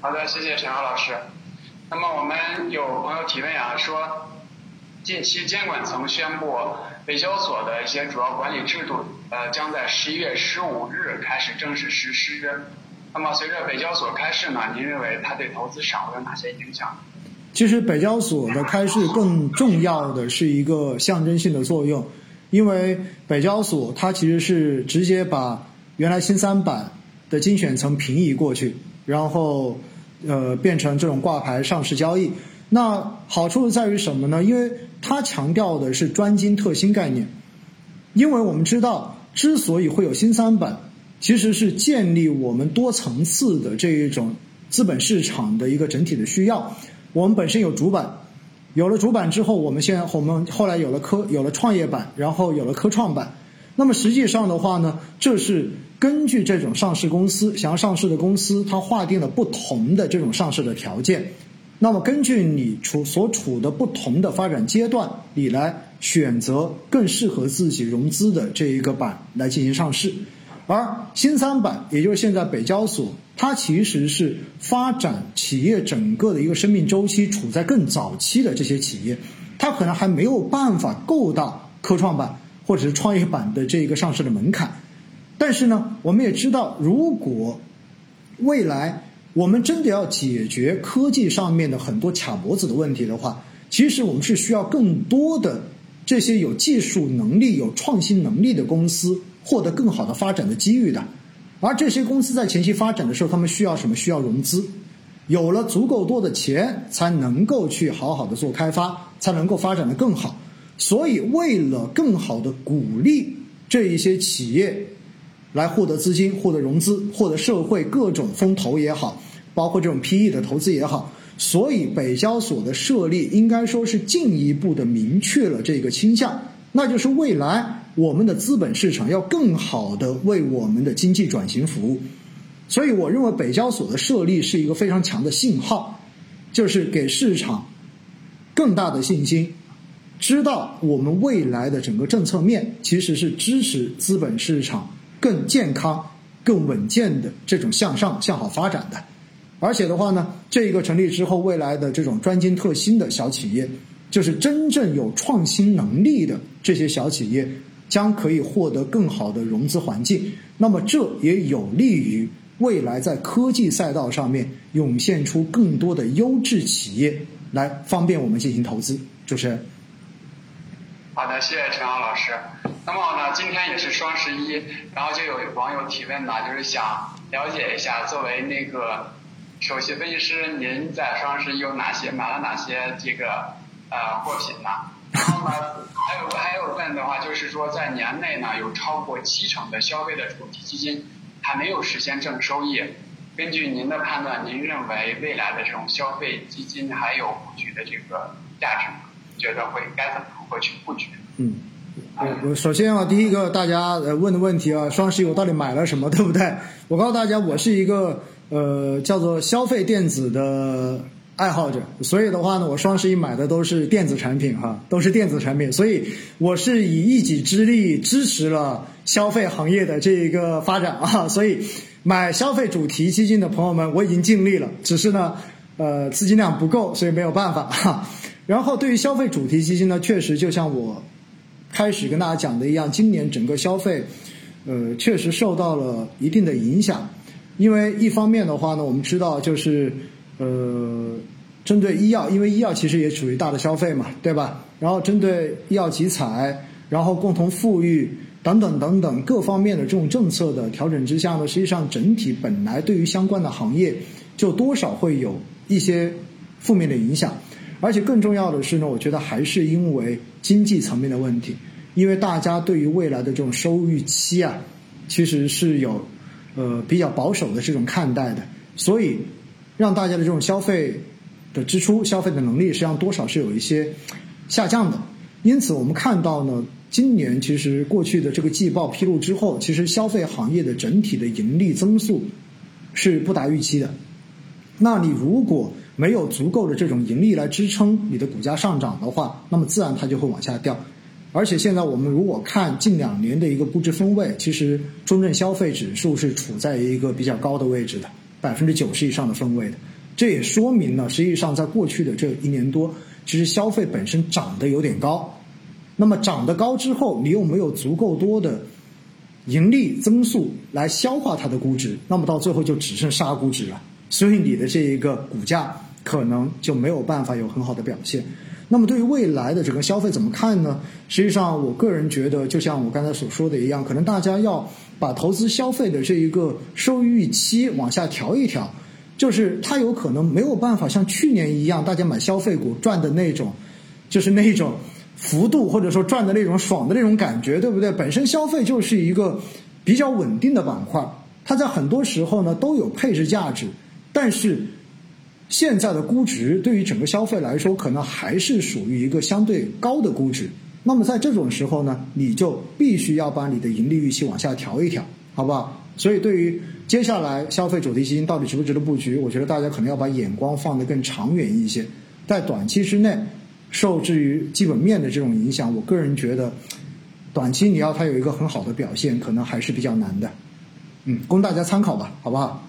好的，谢谢陈浩老师。那么我们有朋友提问啊，说近期监管层宣布北交所的一些主要管理制度，呃，将在十一月十五日开始正式实施。那么随着北交所开市呢，您认为它对投资市场有哪些影响？其实北交所的开市更重要的是一个象征性的作用，因为北交所它其实是直接把原来新三板的精选层平移过去，然后呃变成这种挂牌上市交易。那好处在于什么呢？因为它强调的是专精特新概念，因为我们知道之所以会有新三板。其实是建立我们多层次的这一种资本市场的一个整体的需要。我们本身有主板，有了主板之后，我们现在我们后来有了科有了创业板，然后有了科创板。那么实际上的话呢，这是根据这种上市公司想要上市的公司，它划定了不同的这种上市的条件。那么根据你处所处的不同的发展阶段，你来选择更适合自己融资的这一个板来进行上市。而新三板，也就是现在北交所，它其实是发展企业整个的一个生命周期处在更早期的这些企业，它可能还没有办法够到科创板或者是创业板的这一个上市的门槛。但是呢，我们也知道，如果未来我们真的要解决科技上面的很多卡脖子的问题的话，其实我们是需要更多的这些有技术能力、有创新能力的公司。获得更好的发展的机遇的，而这些公司在前期发展的时候，他们需要什么？需要融资，有了足够多的钱，才能够去好好的做开发，才能够发展的更好。所以，为了更好的鼓励这一些企业来获得资金、获得融资、获得社会各种风投也好，包括这种 PE 的投资也好，所以北交所的设立应该说是进一步的明确了这个倾向，那就是未来。我们的资本市场要更好的为我们的经济转型服务，所以我认为北交所的设立是一个非常强的信号，就是给市场更大的信心，知道我们未来的整个政策面其实是支持资本市场更健康、更稳健的这种向上向好发展的，而且的话呢，这个成立之后，未来的这种专精特新的小企业，就是真正有创新能力的这些小企业。将可以获得更好的融资环境，那么这也有利于未来在科技赛道上面涌现出更多的优质企业，来方便我们进行投资。主持人，好的，谢谢陈昂老师。那么呢，今天也是双十一，然后就有网友提问呢，就是想了解一下，作为那个首席分析师，您在双十一有哪些买了哪些这个呃货品呢？然后呢，还有还有问的话，就是说在年内呢，有超过七成的消费的主题基金还没有实现正收益。根据您的判断，您认为未来的这种消费基金还有布局的这个价值吗？觉得会该怎么如何去布局？嗯，我我首先啊，第一个大家呃问的问题啊，双十一我到底买了什么，对不对？我告诉大家，我是一个呃叫做消费电子的。爱好者，所以的话呢，我双十一买的都是电子产品哈，都是电子产品，所以我是以一己之力支持了消费行业的这一个发展啊，所以买消费主题基金的朋友们，我已经尽力了，只是呢，呃，资金量不够，所以没有办法哈。然后对于消费主题基金呢，确实就像我开始跟大家讲的一样，今年整个消费，呃，确实受到了一定的影响，因为一方面的话呢，我们知道就是。呃，针对医药，因为医药其实也属于大的消费嘛，对吧？然后针对医药集采，然后共同富裕等等等等各方面的这种政策的调整之下呢，实际上整体本来对于相关的行业就多少会有一些负面的影响，而且更重要的是呢，我觉得还是因为经济层面的问题，因为大家对于未来的这种收入预期啊，其实是有呃比较保守的这种看待的，所以。让大家的这种消费的支出、消费的能力，实际上多少是有一些下降的。因此，我们看到呢，今年其实过去的这个季报披露之后，其实消费行业的整体的盈利增速是不达预期的。那你如果没有足够的这种盈利来支撑你的股价上涨的话，那么自然它就会往下掉。而且现在我们如果看近两年的一个估值分位，其实中证消费指数是处在一个比较高的位置的。百分之九十以上的分位的。这也说明了，实际上在过去的这一年多，其实消费本身涨得有点高。那么涨得高之后，你又没有足够多的盈利增速来消化它的估值，那么到最后就只剩杀估值了。所以你的这一个股价可能就没有办法有很好的表现。那么对于未来的整个消费怎么看呢？实际上，我个人觉得，就像我刚才所说的一样，可能大家要把投资消费的这一个收益预期往下调一调，就是它有可能没有办法像去年一样，大家买消费股赚的那种，就是那种幅度或者说赚的那种爽的那种感觉，对不对？本身消费就是一个比较稳定的板块，它在很多时候呢都有配置价值，但是。现在的估值对于整个消费来说，可能还是属于一个相对高的估值。那么在这种时候呢，你就必须要把你的盈利预期往下调一调，好不好？所以对于接下来消费主题基金到底值不值得布局，我觉得大家可能要把眼光放得更长远一些。在短期之内，受制于基本面的这种影响，我个人觉得，短期你要它有一个很好的表现，可能还是比较难的。嗯，供大家参考吧，好不好？